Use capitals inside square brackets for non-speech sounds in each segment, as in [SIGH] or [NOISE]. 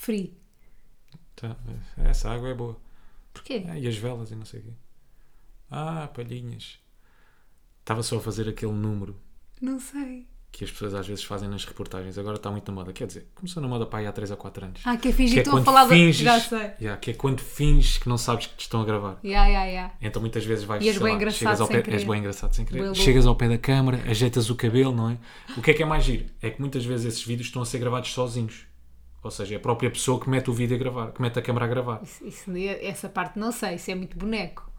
Free. Tá, essa água é boa. Porquê? Ah, e as velas e não sei o quê. Ah, palhinhas. Estava só a fazer aquele número Não sei. que as pessoas às vezes fazem nas reportagens. Agora está muito na moda. Quer dizer, começou na moda para aí há 3 ou 4 anos. Ah, que é fingir que que estou a falar da... Já sei. Yeah, que é quando finges que não sabes que te estão a gravar. Ya, ya, ya. Então muitas vezes vais E és sei bem lá, engraçado chegas ao sem pé, querer. és bem engraçado sem querer. Bué louco. Chegas ao pé da câmara, ajeitas o cabelo, não é? O que é que é mais giro? É que muitas vezes esses vídeos estão a ser gravados sozinhos. Ou seja, é a própria pessoa que mete o vídeo a gravar, que mete a câmara a gravar. Isso, isso- essa parte não sei, isso é muito boneco.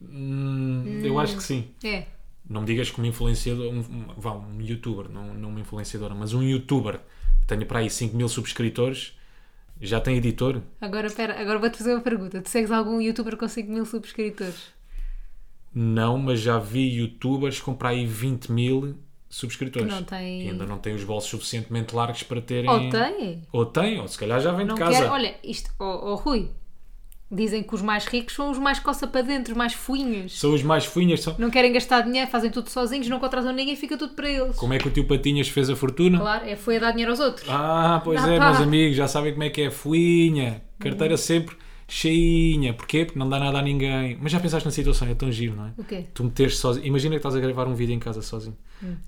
Hum, Eu acho que sim. É. Não me digas que uma influenciadora, um, um, vá, um youtuber, não, não uma influenciadora, mas um youtuber que tenha para aí 5 mil subscritores, já tem editor? Agora, pera, agora vou-te fazer uma pergunta. Tu segues algum youtuber com 5 mil subscritores? Não, mas já vi youtubers com para aí 20 mil subscritores. Não têm- E ainda não têm os bolsos suficientemente largos para terem. Ou tem? Ou tem, ou se calhar já vem Não de casa. quer. Olha, isto, oh, oh, Rui, dizem que os mais ricos são os mais coça para dentro, os mais fuinhas. São os mais finhas. São... Não querem gastar dinheiro, fazem tudo sozinhos, não contratam ninguém, fica tudo para eles. Como é que o tio Patinhas fez a fortuna? Claro, é, foi a dar dinheiro aos outros. Ah, pois Ah, é, pá. meus amigos, já sabem como é que é. Fuinha, carteira sempre cheinha. Porquê? Porque não dá nada a ninguém. Mas já pensaste na situação, é tão giro, não é? O quê? Tu meteres sozinho. Imagina que estás a gravar um vídeo em casa sozinho.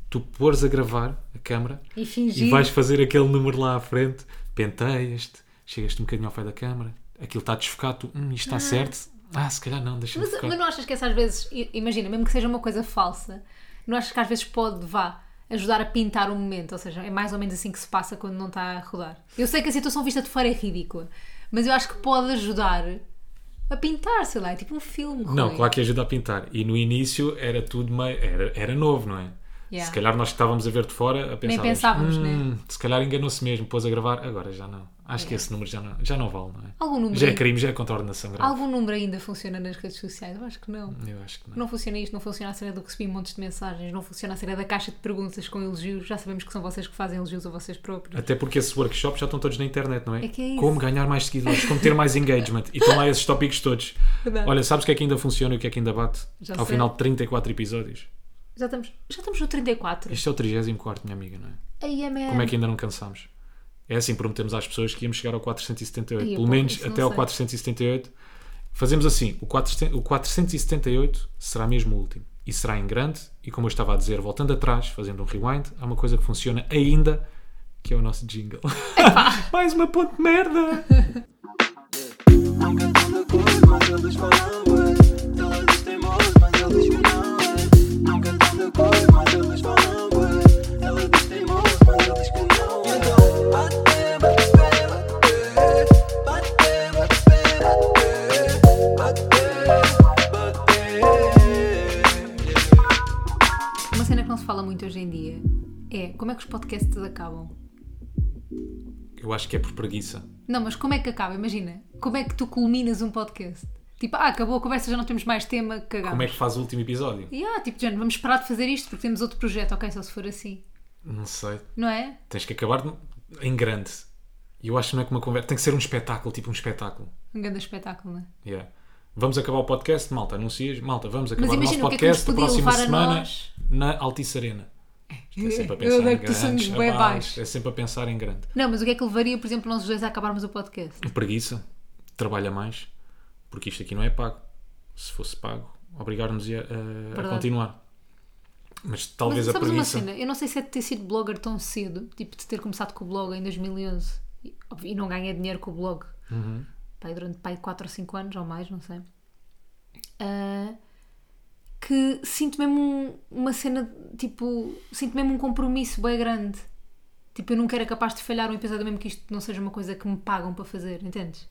Tu pôres a gravar a câmara E e vais fazer aquele número lá à frente, penteias-te, chegas-te um bocadinho ao pé da câmara, aquilo está desfocado, tu, hum, isto está certo. Ah, se calhar não, deixa-me Mas, mas não achas que essa às vezes, imagina, mesmo que seja uma coisa falsa, não achas que às vezes pode, vá, ajudar a pintar o momento? Ou seja, é mais ou menos assim que se passa quando não está a rodar. Eu sei que a situação vista de fora é ridícula, mas eu acho que pode ajudar a pintar, sei lá, é tipo um filme. Não, Rui. claro que ajuda a pintar. E no início era tudo meio. Era, era novo, não é? Yeah. Se calhar nós que estávamos a ver de fora a pensar. pensávamos, hum, né? Se calhar enganou-se mesmo, pôs a gravar, agora já não. Acho que esse número já não, já não vale, não é? Algum número, Já é crime, já é contra a ordenação grave. algum número ainda funciona nas redes sociais? Eu acho que não. Eu acho que não. Não funciona isto, não funciona a cena do recebi montes de mensagens, não funciona a cena da caixa de perguntas com elogios. Já sabemos que são vocês que fazem elogios a vocês próprios. Até porque esses workshops já estão todos na internet, não é? É que é isso. Como ganhar mais seguidores, como ter mais engagement. E estão lá esses tópicos todos. Verdade. Olha, sabes o que é que ainda funciona e o que é que ainda bate? Já Ao sei. final de 34 episódios. Já estamos, já estamos no 34. Este é o 34, minha amiga, não é? Aí é mesmo. Como é que ainda não cansámos? É assim, prometemos às pessoas que íamos chegar ao 478. Ia, Pelo menos até ao sei. 478. Fazemos assim: o 400 o 478 será mesmo o último. E será em grande. E como eu estava a dizer, voltando atrás, fazendo um rewind, há uma coisa que funciona ainda, que é o nosso jingle. [LAUGHS] Mais uma ponte de merda! [LAUGHS] é como é que os podcasts acabam. Eu acho que é por preguiça. Não, mas como é que acaba? Imagina, como é que tu culminas um podcast? Tipo, ah, acabou a conversa, já não temos mais tema, cagamos. Como é que faz o último episódio? E ah, tipo, Jane, vamos parar de fazer isto porque temos outro projeto, ok, só se for assim. Não sei. Não é? Tens que acabar em grande. E eu acho que não é que uma conversa. Tem que ser um espetáculo, tipo um espetáculo. Um grande espetáculo, não é? Yeah. Vamos acabar o podcast, malta, anuncias, malta, vamos acabar o nosso imagina, o que é que podcast podia próxima a semana nós? na Altice Arena. Isto É sempre a pensar em grandes, abaixo, baixo. É sempre a pensar em grande. Não, mas o que é que levaria, por exemplo, nós dois a acabarmos o podcast? Preguiça, trabalha mais, porque isto aqui não é pago. Se fosse pago, obrigar-nos a, a- a continuar. Mas talvez Mas a sabes uma preguiça. cena? Eu não sei se é de ter sido blogger tão cedo, tipo de ter começado com o blog em 2011 e, e não ganhei dinheiro com o blog. Uhum. Pai, durante pai, 4 ou 5 anos ou mais, não sei. Ah, que sinto mesmo um- uma cena, tipo, sinto mesmo um compromisso bem grande. Tipo, eu nunca era capaz de falhar um episódio mesmo que isto não seja uma coisa que me pagam para fazer, entendes?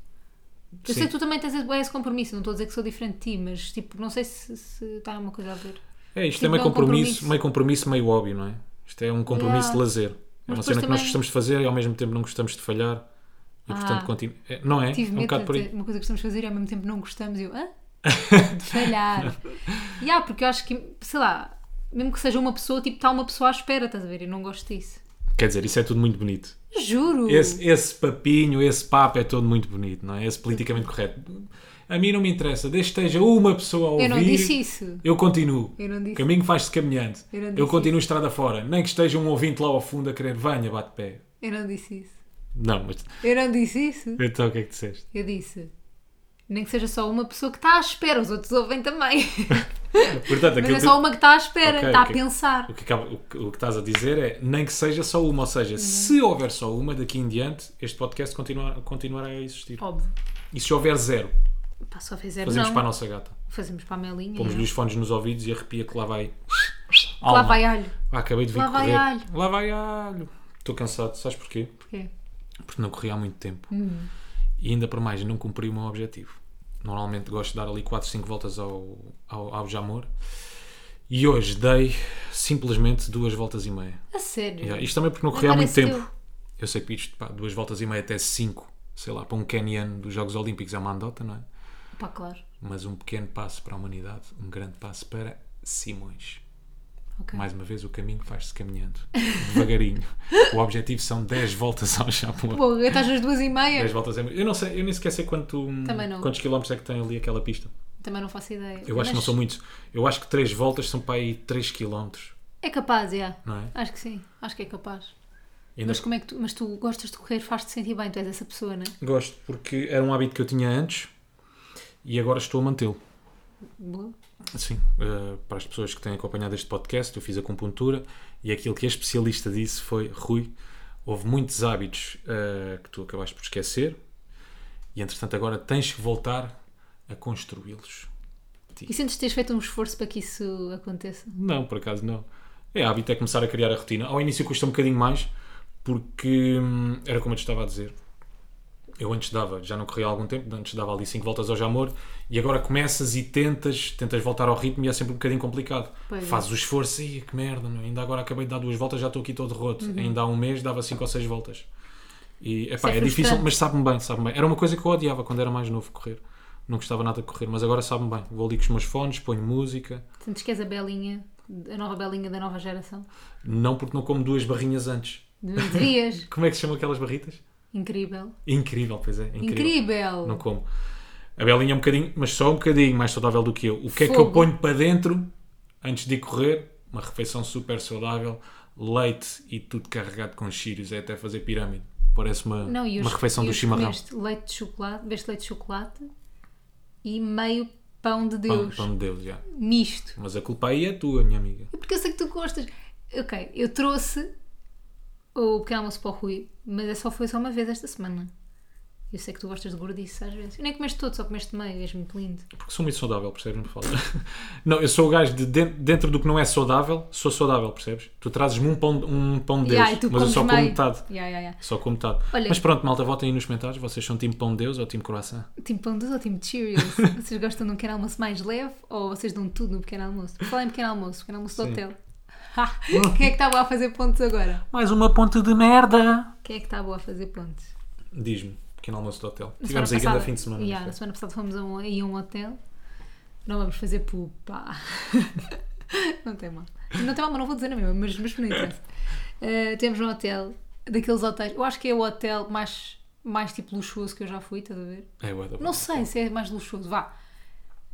Eu Sim. sei que tu também tens esse compromisso, não estou a dizer que sou diferente de ti, mas tipo, não sei se, se está uma coisa a ver. É, isto Tipo, é meio é um compromisso, compromisso. meio compromisso, meio hobby, não é? Isto é um compromisso de lazer. É uma cena que nós também- gostamos de fazer e ao mesmo tempo não gostamos de falhar. E portanto Ah. continua. é, Não é? Tive é um medo por de uma coisa que gostamos de fazer e ao mesmo tempo não gostamos e eu? De [LAUGHS] falhar. yeah, porque eu acho que, sei lá, mesmo que seja uma pessoa, tipo, está uma pessoa à espera, estás a ver? Eu não gosto disso. Quer dizer, isso é tudo muito bonito. Juro! Esse, esse papinho, esse papo é todo muito bonito, não é? Esse politicamente correto. A mim não me interessa, desde que esteja uma pessoa a ouvir. Eu não disse isso. Eu continuo. Eu não disse. O caminho faz-se caminhando. Eu não Eu, disse continuo estrada fora. Nem que esteja um ouvinte lá ao fundo a querer, venha, bate pé. Eu não disse isso. Não, mas Eu não disse isso. então o que é que disseste? Eu disse. Nem que seja só uma pessoa que está à espera, os outros ouvem também. [LAUGHS] Portanto, Mas é só uma que está à espera, Ok, está ok. a pensar. O que, o que- o que estás a dizer é nem que seja só uma, ou seja, Uhum. se houver só uma daqui em diante, este podcast continuar, continuará a existir. Óbvio. E se houver zero, Pá, só fizer fazemos não. para a nossa gata. Fazemos para a Melinha. Pomos-lhe é. os fones nos ouvidos e arrepia que lá vai. Lá alma. vai alho. Ah, acabei de vir Lá vai correr. alho. Lá vai alho. Estou cansado, sabes porquê? Porquê? Porque não corri há muito tempo. Uhum. E ainda para mais, não cumpri o meu objetivo. Normalmente gosto de dar ali 4, 5 voltas ao, ao, ao Jamor. E hoje dei simplesmente duas voltas e meia. A sério. Yeah, Isto também porque não corri há muito tempo. Eu sei que isto, pá, duas voltas e meia até cinco, sei lá, para um caniano dos Jogos Olímpicos é uma andota, não é? Pá, claro. Mas um pequeno passo para a humanidade, um grande passo para Simões. Ok. Mais uma vez, o caminho faz-se caminhando, devagarinho. [LAUGHS] o objetivo são 10 voltas ao Japão. Pô, estás nas duas e meia? 10 voltas é... Eu não sei, eu nem sequer sei quanto, quantos quilómetros é que tem ali aquela pista. Também não faço ideia. Eu acho que não são muitos. Eu acho que 3 voltas são para aí 3 quilómetros, É capaz, é. não é? Acho que sim. Acho que é capaz. Ainda Mas como é que tu, mas tu gostas de correr, faz-te sentir bem, tu és essa pessoa, não é? Gosto, porque era um hábito que eu tinha antes e agora estou a mantê-lo. Boa. Sim, eh, para as pessoas que têm acompanhado este podcast, eu fiz acupuntura e aquilo que a especialista disse foi: Rui, houve muitos hábitos eh, que tu acabaste por esquecer e entretanto agora tens que voltar a construí-los. E sentes que tens feito um esforço para que isso aconteça? Não, por acaso não. É hábito é começar a criar a rotina. Ao início custa um bocadinho mais porque hum, era como eu te estava a dizer. Eu antes dava, já não corria há algum tempo, antes dava ali 5 voltas ao Jamor e agora começas e tentas, tentas voltar ao ritmo e é sempre um bocadinho complicado. Pois é. Fazes o esforço e que merda, meu, ainda agora acabei de dar duas voltas, já estou aqui todo roto. Ainda há um mês dava 5 ou 6 voltas. E epá, Uhum. é é, difícil, mas sabe-me bem, sabe-me bem. Era uma coisa que eu odiava quando era mais novo correr. Não gostava nada de correr, mas agora sabe-me bem. Vou ali com os meus fones, ponho música. Sentes que és a belinha, a nova belinha da nova geração? Não porque não como duas barrinhas antes. Deverias. [LAUGHS] Como é que se chamam aquelas barritas? Incrível. Incrível, pois é. Incrível. Incrível. Não como. A Belinha é um bocadinho, mas só um bocadinho mais saudável do que eu. O que é que eu Fogo. ponho para dentro antes de ir correr? Uma refeição super saudável, leite e tudo carregado com chírios, é até fazer pirâmide. Parece uma, Não, e uma os, refeição do os chimarrão. leite de chocolate, bebeste leite de chocolate e meio pão de Pão, Deus. pão de Deus, já. Misto. Mas a culpa aí é tua, minha amiga. Porque eu sei que tu gostas. Ok, eu trouxe o pequeno almoço para o Rui, mas é só, foi só uma vez esta semana. Eu sei que tu gostas de gordice às vezes. Eu nem comeste todo, só comeste meio, és muito lindo. Porque sou muito saudável, percebes? Não, me fala. [LAUGHS] não, eu sou o gajo de dentro, do que não é saudável, sou saudável, percebes? Tu trazes-me um pão, um pão de Deus, Yeah, mas eu só como meio. metade. Yeah, yeah. Só como metade. Olha- Mas pronto, malta, votem aí nos comentários. Vocês são time pão de Deus ou time croissant? Time pão de Deus ou time Cheerios? [LAUGHS] vocês gostam de um pequeno almoço mais leve ou vocês dão tudo no pequeno almoço? Fala em pequeno almoço, pequeno almoço do Sim. hotel. [LAUGHS] Quem é que está boa a fazer pontos agora? Mais uma ponte de merda! Quem é que está boa a fazer pontos? Diz-me, pequeno almoço do hotel. Na Tivemos aí grande fim de semana. Yeah, na semana passada fomos a um, a um hotel. Não vamos fazer pupa. [LAUGHS] não tem mal. Não tem mal, mas não vou dizer a mesma, mas, mas não interessa. Uh, temos um hotel, daqueles hotéis. Eu acho que é o hotel mais, mais tipo luxuoso que eu já fui, estás a ver? É, da Não sei se é mais luxuoso, vá.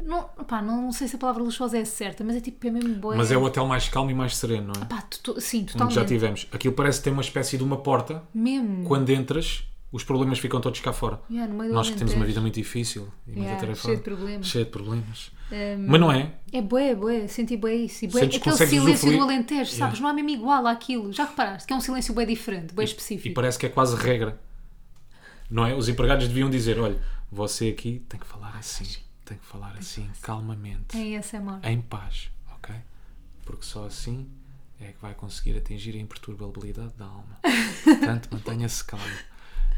Não, pá, não, sei se a palavra luxuosa é certa, mas é tipo, é mesmo boa. Mas é o hotel mais calmo e mais sereno, não é? Pá, tu- tu- sim, Onde totalmente. já tivemos. Aquilo parece ter uma espécie de uma porta. Mesmo. Quando entras, os problemas ficam todos cá fora. Yeah, no meio do Nós que temos uma vida muito difícil e muito Yeah, atarefada. cheio de problemas. Cheio de problemas. Um, Mas não é? É bué, bué, senti bué isso. E bué, Sentes que aquele consegues silêncio do Alentejo, sabes? Yeah. Não há mesmo igual àquilo. Já reparaste que é um silêncio bué diferente, bué específico. E parece que é quase regra. Não é? Os empregados deviam dizer: olha, você aqui tem que falar assim, tem que falar assim, calmamente, Em ASMR. em paz, ok? Porque só assim é que vai conseguir atingir a imperturbabilidade da alma. [LAUGHS] Portanto, mantenha-se calmo.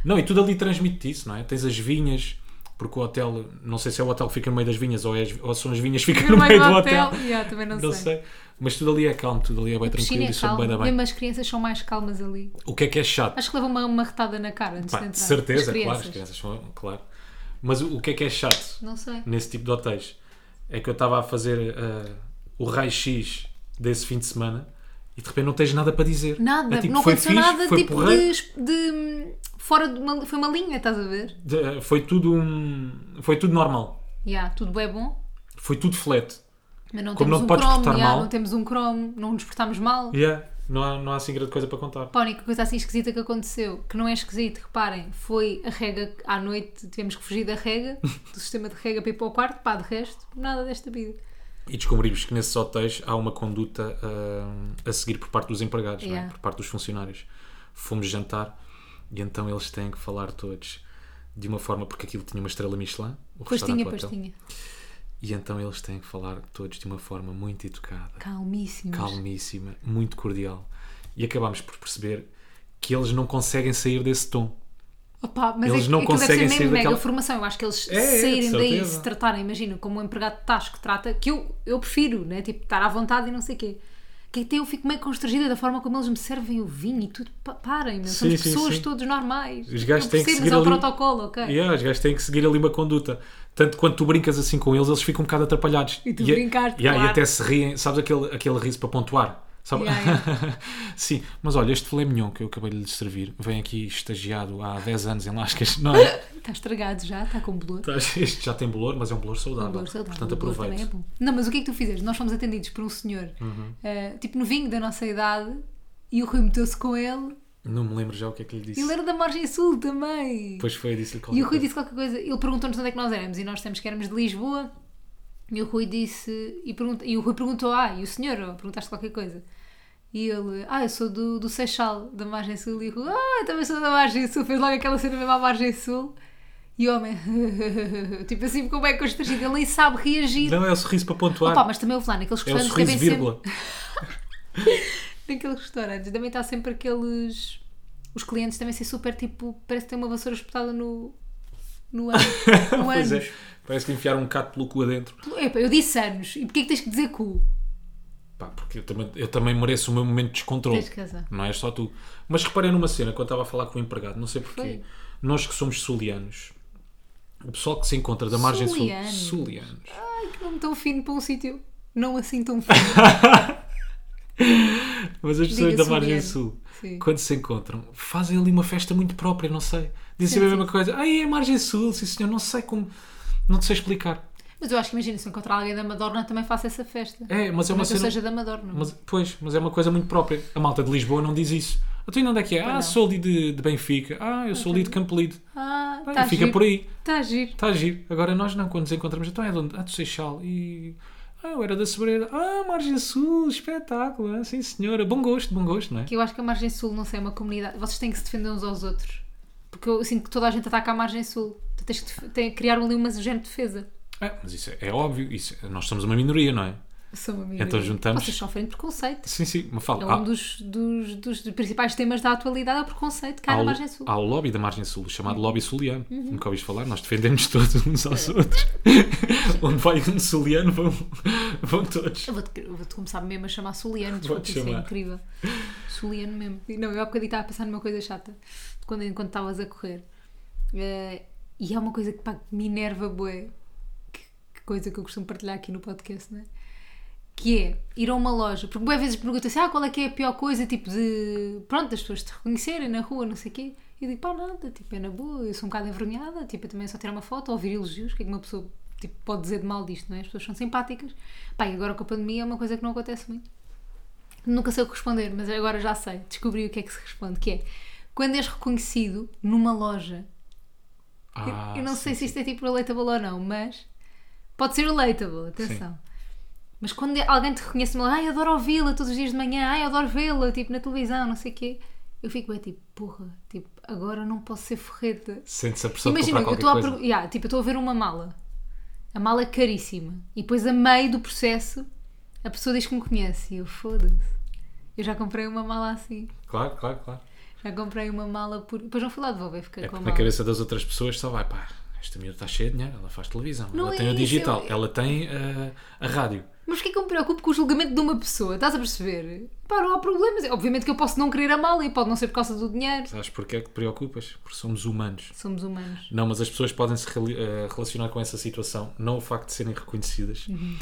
Não, e tudo ali transmite isso, não é? Tens as vinhas, porque o hotel, não sei se é o hotel que fica no meio das vinhas ou, é as- ou são as vinhas que ficam no meio do hotel. Yeah, também não, Não sei. sei. Mas tudo ali é calmo, tudo ali é bem tranquilo é e sou bem da bem. Mesmo as crianças são mais calmas ali. O que é que é chato? Acho que levam uma, uma retada na cara antes Pá, de de entrar. certeza, claro, as crianças são, claro. Mas o, o que é que é chato Não sei. nesse tipo de hotéis? É que eu estava a fazer ah, o raio-x desse fim de semana e de repente não tens nada para dizer. Nada, É tipo, não foi aconteceu fixe, nada foi tipo porreiro, de, de- Fora de uma. Foi uma linha, estás a ver? de- foi tudo um, foi tudo normal. Yeah, tudo é bom. Foi tudo flat. Mas não Como temos não um podes Chrome, portar yeah, mal. não temos um Chrome, não nos portamos mal. Yeah. Não há, não há assim grande coisa para contar. Pá, a única coisa assim esquisita que aconteceu, que não é esquisito, reparem, foi a rega à noite, tivemos que fugir da rega, [LAUGHS] do sistema de rega para ir para o quarto, pá, de resto, nada desta vida. E descobrimos que nesses hotéis há uma conduta ah, a seguir por parte dos empregados, é? Yeah. por parte dos funcionários. Fomos jantar e então eles têm que falar todos de uma forma, porque aquilo tinha uma estrela Michelin, o Pois tinha, pois tinha. E então eles têm que falar todos de uma forma muito educada, Calmíssimos. calmíssima, muito cordial. E acabámos por perceber que eles não conseguem sair desse tom. Opa, mas Eles é, não aquilo deve conseguem ser sair mesmo mega daquela- formação. Eu acho que eles É, é, de saírem daí e certeza. se tratarem, imagina, como um empregado de tasco trata, que eu, eu prefiro, né? Tipo, estar à vontade e não sei o quê. Que até eu fico meio constrangida da forma como eles me servem o vinho e tudo. Pa- Parem, meu. Somos Sim, pessoas sim. todos normais. Os gajos têm que seguir é ali- protocolo, ok? Yeah, os gajos têm que seguir ali uma conduta. Tanto quando tu brincas assim com eles, eles ficam um bocado atrapalhados. E tu a- brincaste, yeah, claro. E até se riem, sabes aquele, aquele riso para pontuar? Sabe? Yeah, [LAUGHS] Sim, mas olha, este filé mignon que eu acabei de lhe servir vem aqui estagiado há 10 anos em Lascas. Não é? Está [LAUGHS] estragado já, está com bolor. [LAUGHS] Este já tem bolor, mas é um bolor saudável. Bolor saudável, Portanto, é aproveite. bom. Não, mas o que é que tu fizeste? Nós fomos atendidos por um senhor, Uhum. eh, tipo novinho da nossa idade, e o Rui meteu-se com ele. Não me lembro já o que é que lhe disse. Ele era da Margem Sul também. Depois foi, disse-lhe qualquer E o Rui coisa. disse qualquer coisa. Ele perguntou-nos onde é que nós éramos e nós dissemos que éramos de Lisboa. E o Rui disse. E, pergunta, e o Rui perguntou: Ah, e o senhor? Perguntaste qualquer coisa. E ele: Ah, eu sou do, do Seixal, da Margem Sul. E o Rui: Ah, eu também sou da Margem Sul. Fez logo aquela cena mesmo à Margem Sul. E o homem, [LAUGHS] tipo assim, como é constrangido, ele nem sabe reagir. Não, é o sorriso para pontuar. Opa, mas também houve lá naqueles é o restaurantes sorriso vírgula. sempre. [LAUGHS] Naqueles restaurantes também está sempre aqueles. Os clientes também ser super tipo. Parece que tem uma vassoura espetada no. No ano. [LAUGHS] No Pois anos. é. Parece que enfiaram um cato pelo cu adentro. Epa, eu disse anos. E porquê que tens que dizer cu? Pá, porque eu também, eu também mereço o meu momento de descontrole. Tens. Não é só tu. Mas reparei numa cena quando estava a falar com o empregado, não sei porquê. Foi. Nós que somos sulianos, o pessoal que se encontra da margem sul. Sulianos. Sulianos. Ai, que nome tão fino para um sítio. Não assim tão fino. [LAUGHS] Mas as pessoas da margem sul, Sim. quando se encontram, fazem ali uma festa muito própria, não sei. Dizem Sim, a mesma coisa. Ai, é margem sul, sim senhor, não sei como. Não te sei explicar. Mas eu acho que imagina, se encontrar alguém da Madorna também faço essa festa. É, mas é uma cena. seja da Madorna. Mas, pois, mas é uma coisa muito própria. A malta de Lisboa não diz isso. Então, e onde é que é? Ah, não. sou ali de, de Benfica. Ah, eu sou ali de Campolide. Ah, Ah, está e fica giro. por aí. Está giro. Está a giro. Agora nós não, quando nos encontramos, então é de onde? Ah, do Seixal. E. Ah, eu era da Sobreda. Ah, Margem Sul, espetáculo. Ah, sim, senhora. Bom gosto, bom gosto, não é? Que eu acho que a Margem Sul, não sei, é uma comunidade. Vocês têm que se defender uns aos outros. Porque eu sinto que toda a gente ataca a Margem Sul. Tu tens que criar ali uma género de defesa. É, mas isso é, é óbvio. Isso, nós somos uma minoria, não é? Então juntamos- Vocês sofrem de preconceito. Sim, sim. Mas fala. É um dos, dos, dos principais temas da atualidade, é o preconceito cá há na Margem Sul. há o lobby da Margem Sul, chamado lobby suliano. Uhum. Nunca ouviste falar? Nós defendemos todos uns aos outros. [LAUGHS] Onde vai um suliano, vão, vão todos. Eu vou-te vou-te começar mesmo a chamar Soliano, desculpa, isso é incrível. Soliano mesmo. Não, eu há bocadinho estava a pensar numa coisa chata, quando enquanto estavas a correr. Eh, e há uma coisa que, pá, me enerva, bué, que, que coisa que eu costumo partilhar aqui no podcast, não é? Que é ir a uma loja, porque boas vezes perguntam assim, ah, qual é que é a pior coisa, tipo de, pronto, as pessoas te reconhecerem na rua, não sei o quê. E eu digo, pá, nada, tipo, é na boa, eu sou um bocado envergonhada, tipo, eu também só tirar uma foto, ouvir elogios, o que é que uma pessoa tipo, pode dizer de mal disto, não é? As pessoas são simpáticas. Pá, e agora com a pandemia é uma coisa que não acontece muito. Nunca sei o que responder, mas agora já sei, descobri o que é que se responde, que é, quando és reconhecido numa loja, eu- Ah, eu não sim, sei se sim. isto é tipo relatable ou não, mas pode ser relatable, atenção. Mas quando alguém te reconhece, ai, adoro ouvi-la todos os dias de manhã, ai, adoro vê-la, tipo, na televisão, não sei o quê, eu fico bem tipo, porra, tipo, agora não posso ser forreta. Sente-se a pressão Imagina, de eu estou a, yeah, tipo, eu estou a ver uma mala, a mala é caríssima, e depois a meio do processo a pessoa diz que me conhece, e eu foda-se. Eu já comprei uma mala assim. Claro, claro, claro. Já comprei uma mala por. Depois não fui lá devolver, fiquei É com a porque na mala. cabeça das outras pessoas só vai, pá, esta miúda está cheia de dinheiro, ela faz televisão, Não ela é tem o isso, digital, eu- ela tem eh, a rádio. Mas porquê que eu me preocupo com o julgamento de uma pessoa? Estás a perceber? Pá, não há problemas. Obviamente que eu posso não querer a mala e pode não ser por causa do dinheiro. Sabes porquê é que te preocupas? Porque somos humanos. Somos humanos. Não, mas as pessoas podem se reli- eh, relacionar com essa situação, não o facto de serem reconhecidas, Uhum.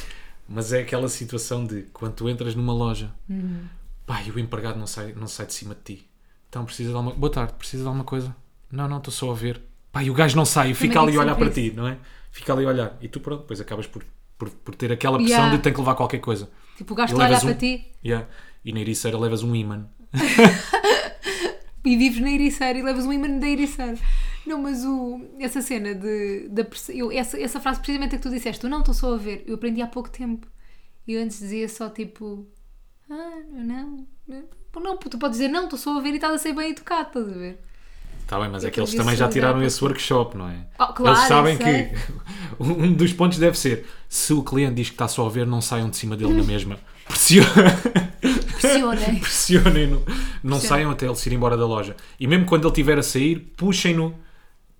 mas é aquela situação de quando tu entras numa loja, Uhum. pá, e o empregado não sai, não sai de cima de ti. Então precisa de alguma Boa tarde, precisa de alguma coisa? Não, não, estou só a ver. Pá, e o gajo não sai, fica ali a olhar para sempre ti, não é? Fica ali a olhar. E tu, pronto, depois acabas por, por, por ter aquela pressão Yeah. de tem que levar qualquer coisa. Tipo, o gajo está a olhar levas para um- ti. Yeah. E na Ericeira levas um imã. [LAUGHS] e vives na Ericeira e levas um imã da Ericeira. Não, mas o, essa cena de. da eu, essa, essa frase precisamente é que tu disseste, tu não estou só a ver, eu aprendi há pouco tempo. E eu antes dizia só tipo. Ah, não, não. Não, tu podes dizer não, estou só a ver e estás a ser bem educado, estás a ver? Está bem, mas é que eles também já tiraram esse workshop, não é? Oh, claro, eles sabem que [LAUGHS] um dos pontos deve ser se o cliente diz que está só a ver, não saiam de cima dele na mesma. [LAUGHS] Pressiona- Pressionem. Pressionem-no. Não saiam até ele se ir embora da loja. E mesmo quando ele estiver a sair, puxem-no.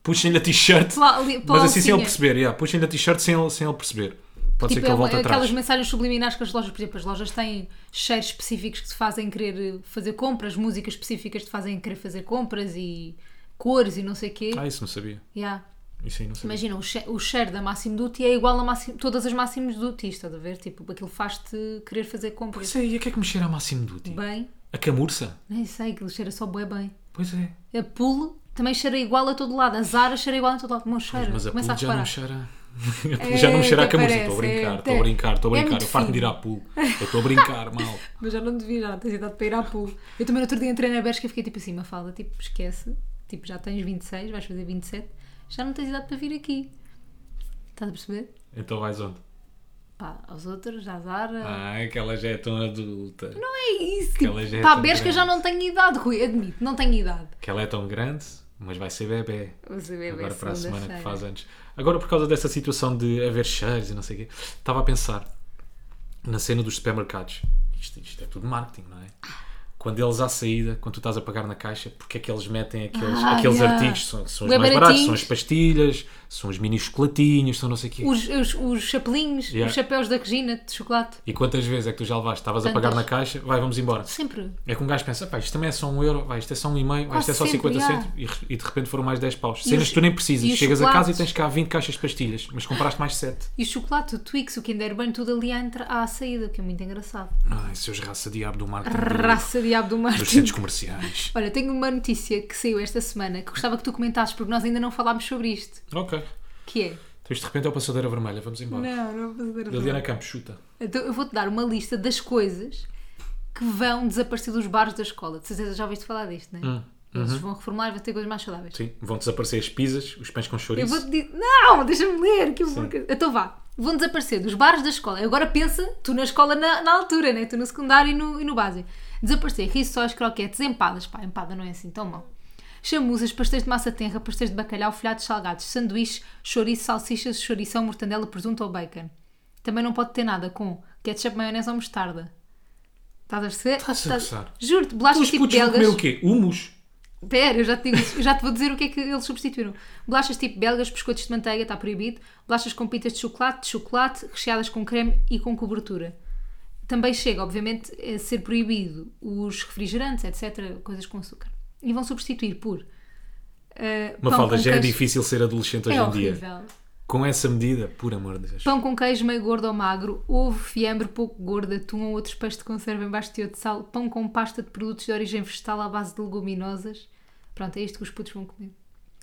Puxem-lhe a t-shirt. Mas assim sem ele alcinha. perceber. Yeah, puxem-lhe a t-shirt sem ele, sem ele perceber. Pode ser Tipo, que é ele volte uma- atrás. aquelas mensagens subliminares que as lojas, por exemplo, as lojas têm cheiros específicos que te fazem querer fazer compras, músicas específicas que te fazem querer fazer compras e cores e não sei o quê. Ah, isso não sabia. Yeah. Isso aí não sabia. Imagina, o, che- o cheiro da Máximo Duty é igual a máximo, todas as Máximos Duty, estás a ver? Tipo, aquilo faz-te querer fazer compras. Pois é, e a que é que me cheira a Máximo Duty? Bem, A camurça? nem sei, aquilo cheira só bué bem. Pois é. A Pull também cheira igual a todo lado. A Zara cheira igual a todo lado. Não cheira. Mas a a já reparar. não cheira. A pool já não me [LAUGHS] [LAUGHS] É, cheira a camurça. Estou a brincar, é, estou a até- brincar, estou a é brincar. muito Eu farto de ir à pool. Eu estou a brincar, [LAUGHS] mal. Mas já não devia, já não tens idade para ir à pool. Eu também no outro dia entrei na Bershka e fiquei tipo assim, Mafalda, tipo, esquece. Tipo, já tens 26, vais fazer 27, já não tens idade para vir aqui. Estás a perceber? Então vais onde? Pá, aos outros, à Zara. Ah, aquela já é tão adulta. Não é isso. Tipo, já é pá, Bershka já não tenho idade, Rui, admito, não tenho idade. Que ela é tão grande, mas vai ser bebê. Vou saber Agora para a semana que faz anos. Agora, por causa dessa situação de haver cheiros e não sei o quê, estava a pensar na cena dos supermercados. Isto, isto é tudo marketing, não é? Quando eles à saída, quando tu estás a pagar na caixa, porque é que eles metem aqueles, Ah, aqueles yeah. artigos? São, são os mais baratos, são as pastilhas, são os mini chocolatinhos, são não sei o quê. Os, os, os chapelinhos, Yeah. os chapéus da Regina de chocolate. E quantas vezes é que tu já levaste? Estavas a pagar na caixa, vai, vamos embora. Sempre. É que um gajo pensa, pá, isto também é só um euro, vai, isto é só um e meio, vai, isto é só Quase 50 sempre, centos e, e de repente foram mais 10 paus. Cenas que tu nem precisas. Chegas a casa e tens cá 20 caixas de pastilhas, mas compraste mais 7. E o chocolate, o Twix, o Kinder Bueno, tudo ali entra, à saída, que é muito engraçado. Ai, seus raça diabo do marketing do- Raça diabo do dos marketing. centros comerciais. Olha, tenho uma notícia que saiu esta semana que gostava que tu comentasses, porque nós ainda não falámos sobre isto. Ok. Que é? Então isto de repente é o passadeira vermelha, vamos embora. Não, não vou fazer Liliana Campos, chuta. Então eu vou-te dar uma lista das coisas que vão desaparecer dos bares da escola. De certeza já ouviste falar disto, não é? Hum, Eles uhum. vão reformular e vão ter coisas mais saudáveis. Sim, vão desaparecer as pizzas, os pães com Eu chouriço. vou-te dizer. Não, deixa-me ler. Que eu vou- Então vá. Vão desaparecer dos bares da escola. Agora pensa, tu na escola na, na altura, né? tu no secundário e no, e no básico. Desaparecer rissóis, croquetes, empadas. Pá, empada não é assim tão mal. Chamusas, pastéis de massa tenra, pastéis de bacalhau, folhados salgados, sanduíches, chouriço, salsichas, chourição, mortandela, presunto ou bacon. Também não pode ter nada com ketchup, maionese ou mostarda. Estás a perceber? Estás a gozar. Juro-te, bolachas Os tipo putos vão belgas. comer o quê? Humus? Pera, eu já te, digo, eu já te vou dizer o que é que eles substituíram. Bolachas tipo belgas, biscoitos de manteiga, está proibido. Bolachas com pintas de chocolate, de chocolate, recheadas com creme e com cobertura. Também chega, obviamente, a ser proibido os refrigerantes, etc., coisas com açúcar. E vão substituir por. eh, Uma falda, já é queijo. difícil ser adolescente hoje É em dia. Com essa medida, por amor de Deus. Pão com queijo meio gordo ou magro, ovo, fiambre pouco gordo, atum ou outros peixes de conserva em baixo teor de sal, pão com pasta de produtos de origem vegetal à base de leguminosas. Pronto, é isto que os putos vão comer.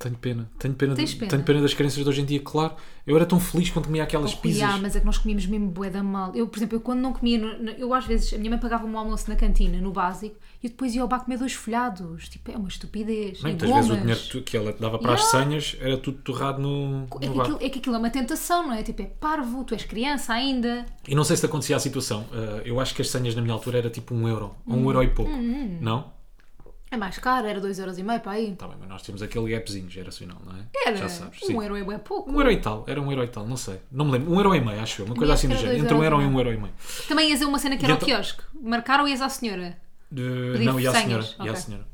Tenho pena. Tenho pena, Tens de- pena? tenho pena das crianças de hoje em dia, claro. Eu era tão feliz quando comia aquelas Oh, pizzas. yeah, mas é que nós comíamos mesmo bué da mal. Eu, por exemplo, eu quando não comia, eu às vezes, a minha mãe pagava-me um almoço na cantina, no básico, e eu depois ia ao bar comer dois folhados. Tipo, é uma estupidez. Muitas vezes o dinheiro que ela dava para as Yeah. senhas era tudo torrado no, É no bar. aquilo, é que aquilo é uma tentação, não é? Tipo, é parvo, tu és criança ainda. E não sei se te acontecia a situação. uh, eu acho que as senhas na minha altura era tipo um euro. Ou Hum. um euro e pouco. Não? É mais caro, era 2,5€ para aí. Tá bem, mas nós temos aquele gapzinho geracional, não é? Era. Já sabes. Um euro é bué pouco. Um euro e tal, era um euro e tal, não sei. Não me lembro. Um euro e meio, acho eu. Uma coisa assim do género. Entre um euro e e um euro e meio. Também ias a uma cena que E era então- ao quiosque. Marcar ou ias à senhora? Não, e à senhora. E à ok. senhora.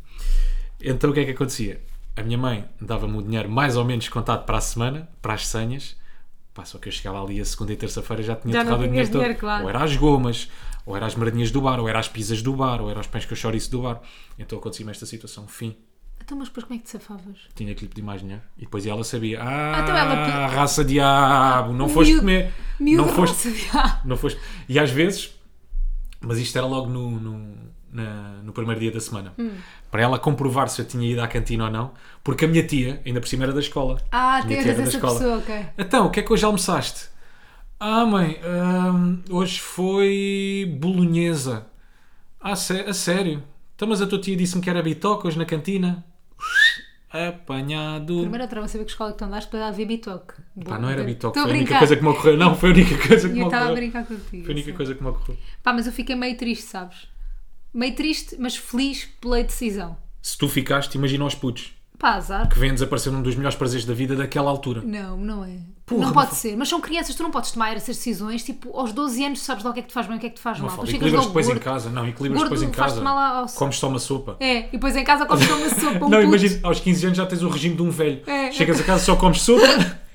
Então o que é que acontecia? A minha mãe dava-me o dinheiro mais ou menos contado para a semana, para as senhas. Pá, só que eu chegava ali a segunda e terça-feira já tinha Já não torrado o tinhas dinheiro todo. dinheiro, claro. Ou era as gomas, ou era as maradinhas do bar, ou era as pizzas do bar, ou era os pães com chouriço do bar. Então acontecia-me esta situação. Fim. Então, mas depois como é que te safavas? Tinha que lhe pedir mais dinheiro. E depois ela sabia. Ah, então ela raça diabo, não foste Miúdo- comer. Miúdo não foste, raça diabo. não foste. E às vezes, mas isto era logo no, no, na- no primeiro dia da semana, Hum. para ela comprovar se eu tinha ido à cantina ou não, porque a minha tia, ainda por cima era da escola. Ah, A minha tens tia era essa pessoa, ok. Então, o que é que hoje almoçaste? Ah, mãe, hum, hoje foi bolonhesa. Ah, sé- a sério? Então, mas a tua tia disse-me que era bitoca hoje na cantina. Apanhado. Primeiro eu estava a saber que escola que tu andaste para ver bitoque. Pá, não era bitoque, Estou foi a a única brincar. coisa que me ocorreu. Não, foi a única coisa que E me eu estava a ocorreu. brincar contigo. Foi a única sim. coisa que me ocorreu. Pá, mas eu fiquei meio triste, sabes? Meio triste, mas feliz pela decisão. Se tu ficaste, imagina os putos Pá, azar. que vêm desaparecer num dos melhores prazeres da vida daquela altura. Não, não é. Porra, não pode ser. Mas são crianças, tu não podes tomar essas decisões. Tipo, aos 12 anos sabes lá o que é que te faz bem e o que é que te faz Não mal. fala. Equilibras depois em gordo. casa. Não, equilibras Gordo depois em casa. ao- Comes só uma sopa. É, e depois em casa comes [LAUGHS] uma sopa. Um não, puto. imagina, aos 15 anos já tens o regime de um velho. É. Chegas a casa só comes sopa. [LAUGHS]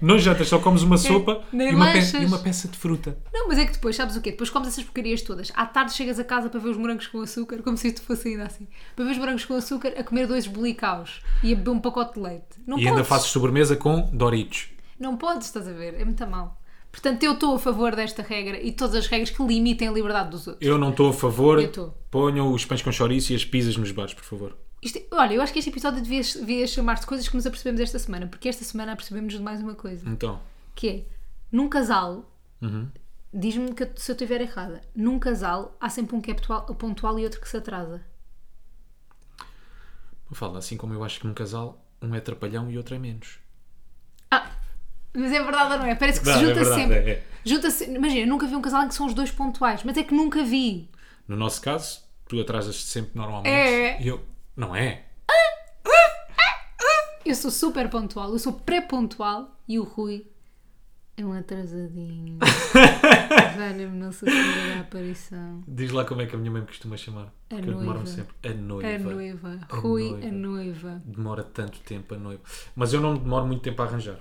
não jantas, só comes uma sopa É. Nem e uma, e uma peça de fruta. Não, mas é que depois, sabes o quê? Depois comes essas porcarias todas. À tarde chegas a casa para ver os morangos com açúcar, como se isto fosse ainda assim. Para ver os morangos com açúcar, a comer dois bolicaus e a beber um pacote de leite. Não E podes. ainda fazes sobremesa com Doritos. Não podes, estás a ver? É muito mal. Portanto, eu estou a favor desta regra e todas as regras que limitem a liberdade dos outros. Eu não estou a favor. Eu estou. Ponham os pães com chouriço e as pizzas nos bares, por favor. Isto- olha, eu acho que este episódio devia, devia chamar-se Coisas que nos apercebemos esta semana, porque esta semana apercebemos de mais uma coisa, Então, que é, num casal, Uhum. diz-me que se eu estiver errada, num casal há sempre um que é pontual, pontual e outro que se atrasa. fala, assim como eu acho que num casal, um é trapalhão e outro é menos. Ah, mas é verdade ou não é? Parece que se Verdade, junta é verdade, sempre. é, é. Junta-se, imagina, nunca vi um casal em que são os dois pontuais, mas é que nunca vi. No nosso caso, tu atrasas-te sempre normalmente. É. E eu, não é? Eu sou super pontual, eu sou pré-pontual e o Rui é um atrasadinho. Velho-me Senhora da Aparição. Diz lá como é que a minha mãe me costuma chamar. A noiva. sempre. A noiva. A noiva. A Rui, noiva. a noiva. Demora tanto tempo a noiva. Mas eu não me demoro muito tempo a arranjar.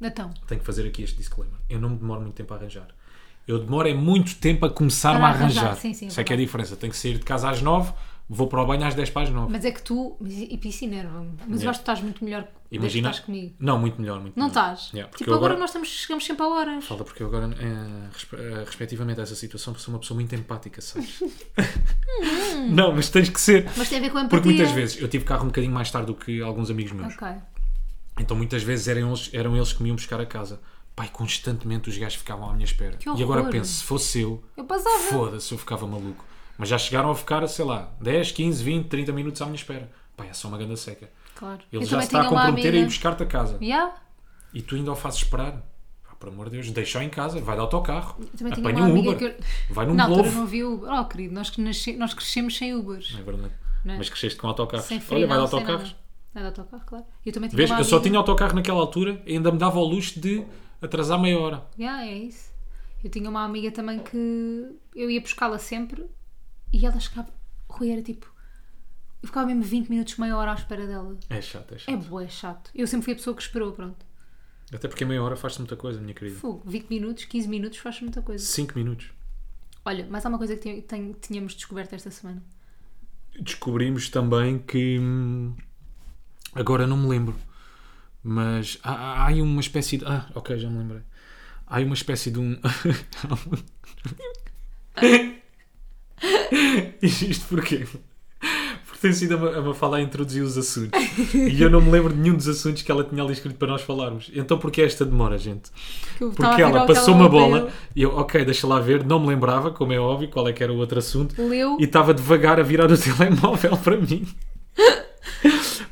Então, Tenho que fazer aqui este disclaimer. Eu não me demoro muito tempo a arranjar. Eu demoro é muito tempo a começar-me a arranjar. arranjar, sim, sim, Isso é que é a diferença. Tenho que sair de casa às 9, vou para o banho às 10 para as 9. mas é que tu. mas E isso enerva-me. Mas eu Yeah. acho que estás muito melhor Imagina. estás comigo. Não, muito melhor. Muito Não melhor. estás? Yeah, tipo, agora, agora- nós estamos, chegamos sempre a horas. Fala porque eu agora, eh, respectivamente a essa situação, sou uma pessoa muito empática, sabes? não, mas tens que ser. Mas tem a ver com a empatia. Porque muitas vezes eu tive carro um bocadinho mais tarde do que alguns amigos meus. Ok. Então muitas vezes eram eles, eram eles que me iam buscar a casa. Pai, constantemente os gajos ficavam à minha espera. E agora penso, se fosse eu, Eu foda-se, eu ficava maluco. Mas já chegaram a ficar, sei lá, 10, 15, 20, 30 minutos à minha espera. Pai, é só uma ganda seca. Claro. Ele eu já se está a comprometer a ir buscar-te a casa. Yeah. E tu ainda o fazes esperar. Pá, por amor de Deus, deixa-o em casa, vai de autocarro. Eu também tinha Apanha um Uber. que eu- Vai num Na altura não havia Uber. Oh, querido, nós, que nasce- nós crescemos sem Ubers. É verdade. Não é? Mas cresceste com autocarros. Sem frio, Olha, vai de não, autocarros. Vai de autocarro, claro. Eu também tinha Vês, eu só tinha autocarro naquela altura e ainda me dava ao luxo de atrasar meia hora. Yeah, é isso. Eu tinha uma amiga também que eu ia buscá-la sempre e ela chegava. Rui era tipo. Eu ficava mesmo 20 minutos, meia hora à espera dela. É chato, é chato. É bué chato. Eu sempre fui a pessoa que esperou, pronto. Até porque meia hora faz-se muita coisa, minha querida. Fogo, 20 minutos, 15 minutos faz muita coisa. 5 minutos. Olha, mas há uma coisa que tínhamos descoberto esta semana. Descobrimos também que. hum, Agora não me lembro. Mas há, há- uma espécie de. Ah, ok, já me lembrei. Há aí uma espécie de um. [LAUGHS] [LAUGHS] [LAUGHS] Isto porquê? Porque tem sido a Ma- a Mafalda a introduzir os assuntos. E eu não me lembro de nenhum dos assuntos que ela tinha ali escrito para nós falarmos. Então porquê esta demora, gente? Porque ela passou uma bola e eu, ok, deixa lá ver, não me lembrava, como é óbvio, qual é que era o outro assunto. Leu. E estava devagar a virar o [LAUGHS] telemóvel para mim.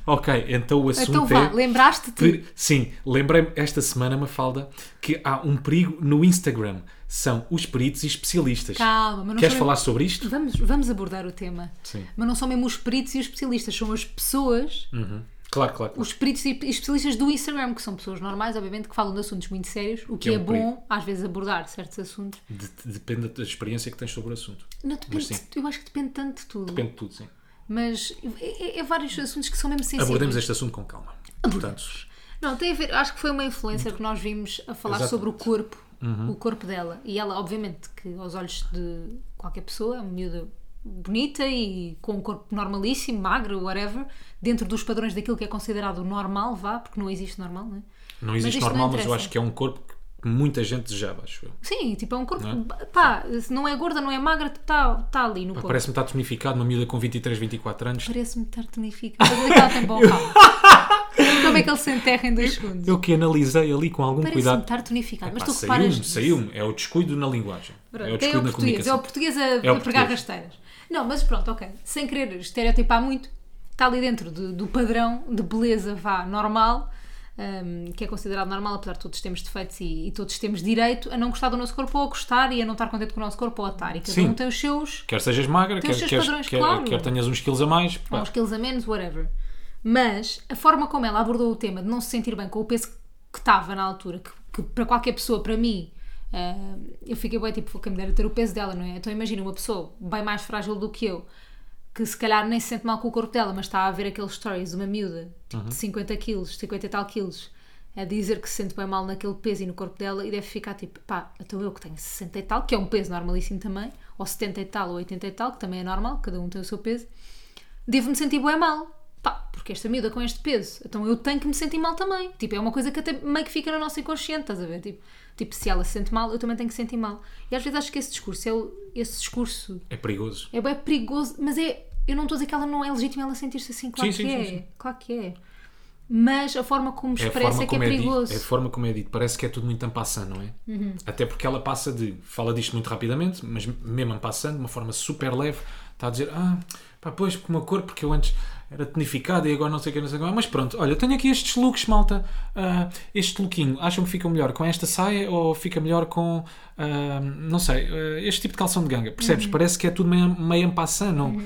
Ok, então o assunto Então vá, é. lembraste-te? Sim, lembrei-me esta semana, Mafalda, que há um perigo no Instagram. São os peritos e especialistas. Calma, mas não Queres falar mesmo- sobre isto? Vamos, vamos abordar o tema. Sim. Mas não são mesmo os peritos e os especialistas, são as pessoas, Uhum. Claro, claro. claro. os peritos e especialistas do Instagram, que são pessoas normais, obviamente, que falam de assuntos muito sérios, o que, Que é é, um bom, perigo. às vezes, abordar certos assuntos. De- depende da experiência que tens sobre o assunto. Não, depende, sim. eu acho que depende tanto de tudo. Depende de tudo, sim. Mas é, é- é vários assuntos que são mesmo sensíveis. Abordemos este assunto com calma. Portanto, Não, tem a ver, acho que foi uma influencer que nós vimos a falar Exatamente. sobre o corpo, o corpo dela. E ela, obviamente, que aos olhos de qualquer pessoa, é uma miúda bonita e com um corpo normalíssimo, magro, whatever, dentro dos padrões daquilo que é considerado normal, vá, porque não existe normal, não é? não existe não normal, mas eu acho que é um corpo que muita gente desejava, acho eu. Sim, tipo, é um corpo, Não pá, se não é gorda, não é magra, está tá ali no corpo. Parece-me estar tonificado, uma miúda com 23, 24 anos. Parece-me estar a [LAUGHS] como é que ele se enterra em dois segundos. Eu que analisei ali com algum Parece-me cuidado. estar tonificado, mas Epá, tu reparas. saiu-me, saiu-me. É o descuido na linguagem. Pronto, é o é, descuido o na português, é comunicação. o português a, É o a rasteiras. Não, mas pronto, ok. Sem querer estereotipar muito, está ali dentro de- do padrão de beleza, vá, normal, hum, que é considerado normal, apesar de todos termos defeitos e, e todos temos direito a não gostar do nosso corpo ou a gostar e a não estar contente com o nosso corpo ou a estar. E cada Sim. um tem os seus, Quer sejas magra, quer, seus quer, padrões, quer, claro. quer tenhas uns quilos a mais. pá, ou uns quilos a menos, whatever. Mas a forma como ela abordou o tema de não se sentir bem com o peso que estava na altura, que, que para qualquer pessoa, para mim, ah, eu fiquei bem tipo, quem me dera ter o peso dela, não é? Então imagina uma pessoa bem mais frágil do que eu, que se calhar nem se sente mal com o corpo dela, mas está a ver aqueles stories, uma miúda, tipo de 50 quilos, 50 e tal quilos, a dizer que se sente bem mal naquele peso e no corpo dela e deve ficar tipo, pá, então eu que tenho 60 e tal, que é um peso normalíssimo também, ou 70 e tal, ou 80 e tal, que também é normal, cada um tem o seu peso, devo-me sentir bem mal. Pá, porque esta miúda com este peso, então eu tenho que me sentir mal também. Tipo, é uma coisa que até meio que fica no nosso inconsciente, estás a ver? Tipo, tipo se ela se sente mal, eu também tenho que sentir mal. E às vezes acho que esse discurso, é esse discurso É perigoso. é bem perigoso, mas é. Eu não estou a dizer que ela não é legítima ela sentir-se assim, claro Sim, que sim, é. sim. Claro que é. Mas a forma como É expressa forma é que é é, dito, perigoso. é a forma como é dito. Parece que é tudo muito ampassando, não é? Uhum. Até porque ela passa de. Fala disto muito rapidamente, mas mesmo ampassando, de uma forma super leve, está a dizer: Ah, pá, pois, porque o meu corpo, porque eu antes era tonificado e agora não sei o que, não sei o que. Mas pronto, olha, eu tenho aqui estes looks, malta. Ah, este lookinho, acham que fica melhor com esta saia ou fica melhor com. ah, não sei, ah, este tipo de calção de ganga? Uhum. Percebes? Parece que é tudo meio, meio ampassando, não?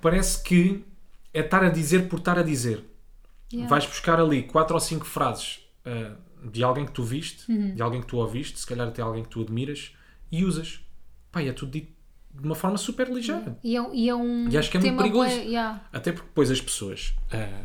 Parece que é estar a dizer por estar a dizer. Yeah. Vais buscar ali quatro ou cinco frases de alguém que tu viste, Uhum. de alguém que tu ouviste, se calhar até alguém que tu admiras, e usas. E é tudo dito de uma forma super ligeira. E é, e é um. E acho que é muito perigoso. yeah. Até porque depois as pessoas ah,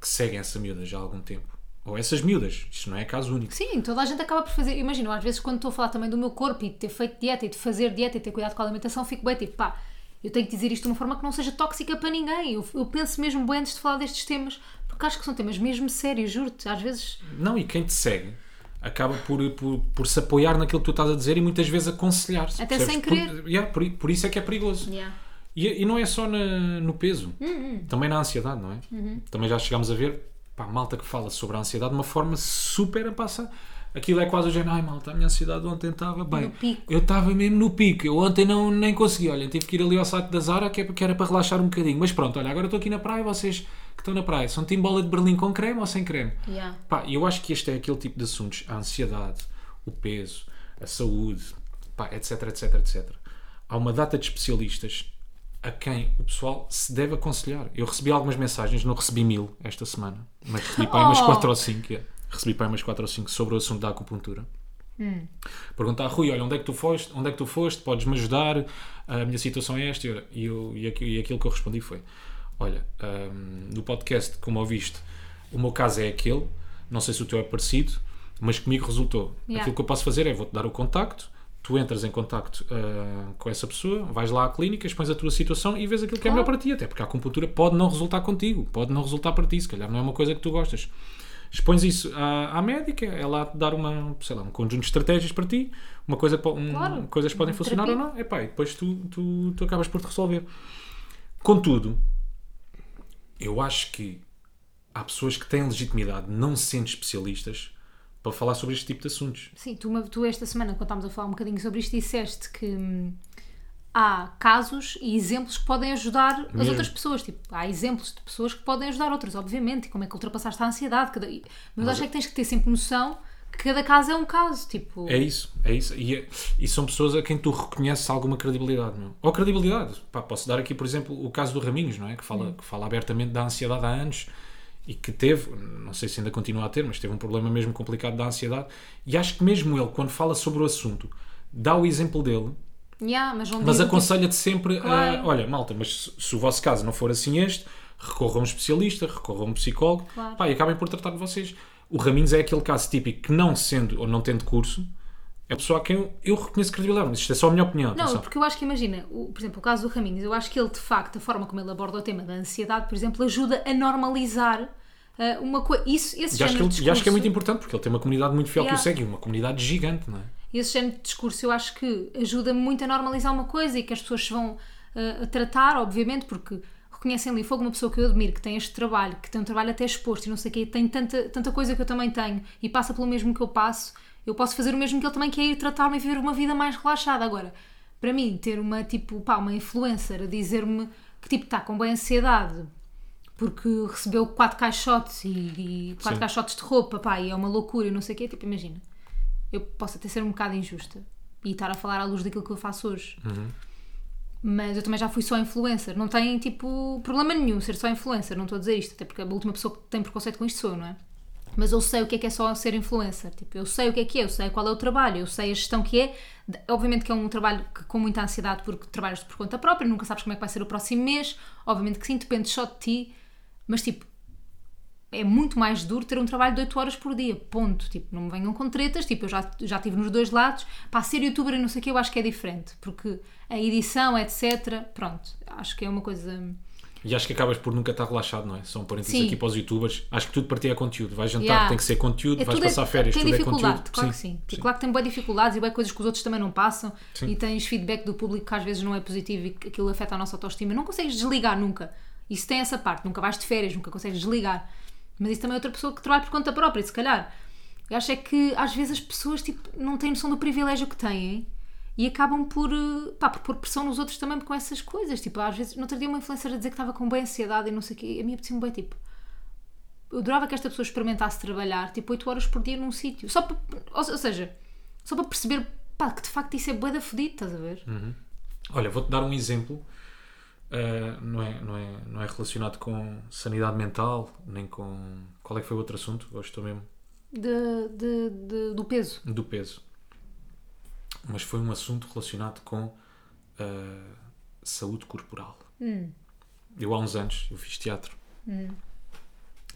que seguem essa miúda já há algum tempo, ou essas miúdas, isto não é caso único. Sim, toda a gente acaba por fazer. Imagina, eu às vezes quando estou a falar também do meu corpo e de ter feito dieta e de fazer dieta e ter cuidado com a alimentação, fico bem tipo, pá, eu tenho que dizer isto de uma forma que não seja tóxica para ninguém. Eu, eu penso mesmo bem antes de falar destes temas, porque acho que são temas mesmo sérios, juro-te. Às vezes. Não, e quem te segue acaba por, por, por se apoiar naquilo que tu estás a dizer e muitas vezes aconselhar. Até percebes? sem Por- querer. yeah, por, por isso é que é perigoso. E, e não é só na- no peso, Hum, também na ansiedade, não é? Uhum. Também já chegámos a ver pá, malta que fala sobre a ansiedade de uma forma super a passar. Aquilo é quase o género, ai malta, a minha ansiedade ontem estava bem. No pico. Eu estava mesmo no pico, eu ontem não, nem consegui. Olha, tive que ir ali ao site da Zara que, é, que era para relaxar um bocadinho. Mas pronto, olha, agora estou aqui na praia, vocês que estão na praia, são time bola de Berlim com creme ou sem creme? Yeah. Pá, eu acho que este é aquele tipo de assuntos, a ansiedade, o peso, a saúde, pá, etc, etc, etc. Há uma data de especialistas a quem o pessoal se deve aconselhar. Eu recebi algumas mensagens, não recebi mil esta semana, mas recebi aí umas [LAUGHS] Oh! 4 ou 5, recebi para umas 4 ou 5 sobre o assunto da acupuntura. Perguntar, Rui, olha, onde é que tu foste? Onde é que tu foste? Podes-me ajudar? A minha situação é esta. E, eu, e, aqui- aquilo que eu respondi foi: Olha, hum, no podcast, como ouviste, o meu caso é aquele, não sei se o teu é parecido, mas comigo resultou. Yeah. Aquilo que eu posso fazer é: vou-te dar o contacto, tu entras em contacto ah, com essa pessoa, vais lá à clínica, expões a tua situação e vês aquilo que é melhor para ti. Até porque a acupuntura pode não resultar contigo, pode não resultar para ti, se calhar não é uma coisa que tu gostas. Expões isso à, à médica, ela te dar uma, sei lá, um conjunto de estratégias para ti, uma coisa, um- Claro. coisas podem funcionar terapia. ou não. Epá, e depois tu, tu, tu acabas por te resolver. Contudo, eu acho que há pessoas que têm legitimidade, não sendo especialistas, para falar sobre este tipo de assuntos. Sim, tu, tu esta semana, quando estávamos a falar um bocadinho sobre isto, disseste que hum, há casos e exemplos que podem ajudar as Mesmo. outras pessoas. Tipo, há exemplos de pessoas que podem ajudar outras, obviamente, como é que ultrapassaste a ansiedade. Cada... Mas, acho é que tens que ter sempre noção que cada caso é um caso. Tipo, É isso, é isso. E, é- e são pessoas a quem tu reconheces alguma credibilidade? Ou credibilidade. Pá, posso dar aqui, por exemplo, o caso do Raminhos, não é? Que fala, que fala abertamente da ansiedade há anos e que teve, não sei se ainda continua a ter, mas teve um problema mesmo complicado da ansiedade. E acho que mesmo ele, quando fala sobre o assunto, dá o exemplo dele, yeah, mas, mas aconselha-te sempre Claro. a, olha, malta, mas se, o vosso caso não for assim este, recorram a um especialista, recorram a um psicólogo, Claro. pá, e acabem por tratar de vocês. O Raminhos é aquele caso típico que não sendo ou não tendo curso, é a pessoa a quem eu, eu reconheço credibilidade, mas isto é só a minha opinião. Não, atenção. porque eu acho que imagina, o- por exemplo, o caso do Raminhos, eu acho que ele de facto, a forma como ele aborda o tema da ansiedade, por exemplo, ajuda a normalizar ah, uma coisa. Isso, esse E acho, que ele- de e acho que é muito discurso- importante, porque ele tem uma comunidade muito fiel Yeah. que o segue, uma comunidade gigante, não é? Esse género de discurso eu acho que ajuda muito a normalizar uma coisa e que as pessoas se vão uh, tratar, obviamente, porque reconhecem ali, fogo, uma pessoa que eu admiro, que tem este trabalho, que tem um trabalho até exposto e não sei o quê, tem tanta, tanta coisa que eu também tenho e passa pelo mesmo que eu passo, eu posso fazer o mesmo que ele também, que é ir tratar-me e viver uma vida mais relaxada. Agora, para mim, ter uma, tipo, pá, uma influencer a dizer-me que, tipo, está com bem ansiedade porque recebeu quatro caixotes e, e quatro Sim. caixotes de roupa, pá, e é uma loucura e não sei o quê, tipo, imagina. Eu posso até ser um bocado injusta e estar a falar à luz daquilo que eu faço hoje. Mas eu também já fui só influencer. Não tem, tipo, problema nenhum ser só influencer. Não estou a dizer isto, até porque a última pessoa que tem preconceito com isto sou não é? Mas eu sei o que é que é só ser influencer. Tipo, eu sei o que é que é, eu sei qual é o trabalho, eu sei a gestão que é. Obviamente que é um trabalho que, com muita ansiedade porque trabalhas por conta própria, nunca sabes como é que vai ser o próximo mês. Obviamente que sim, depende só de ti. Mas, tipo, é muito mais duro ter um trabalho de 8 horas por dia, ponto. Tipo, não me venham com tretas, tipo, eu já, já estive nos dois lados. Para ser youtuber e não sei o que, eu acho que é diferente, porque a edição, etc. Pronto, acho que é uma coisa. E acho que acabas por nunca estar relaxado, não é? São parênteses Sim. aqui para os youtubers. Acho que tudo para ti é conteúdo. Vais jantar, Yeah. tem que ser conteúdo. É vais é- passar férias, tem tudo é dificuldade, conteúdo. claro que sim. E Claro que tem boas dificuldades e boas coisas que os outros também não passam Sim. e tens feedback do público que às vezes não é positivo e que aquilo afeta a nossa autoestima. Não consegues desligar nunca. Isso tem essa parte. Nunca vais de férias, nunca consegues desligar. Mas isso também é outra pessoa que trabalha por conta própria, se calhar. Eu acho é que às vezes as pessoas tipo, não têm noção do privilégio que têm e acabam por, eh, pá, por pôr pressão nos outros também com essas coisas. Tipo, às vezes, no outro dia uma influencer a dizer que estava com bem ansiedade e não sei o quê. A mim apetecia-me bem, tipo, eu adorava que esta pessoa experimentasse trabalhar tipo 8 horas por dia num sítio. Só para, ou, seja, só para perceber pá, que de facto isso é bué da fedido, estás a ver? Olha, vou-te dar um exemplo. Uh, não, é, não, é, não é relacionado com sanidade mental, nem com. Qual é que foi o outro assunto? Hoje estou mesmo. De, de- de- do peso. Do peso. Mas foi um assunto relacionado com uh, saúde corporal. Eu há uns anos, eu fiz teatro.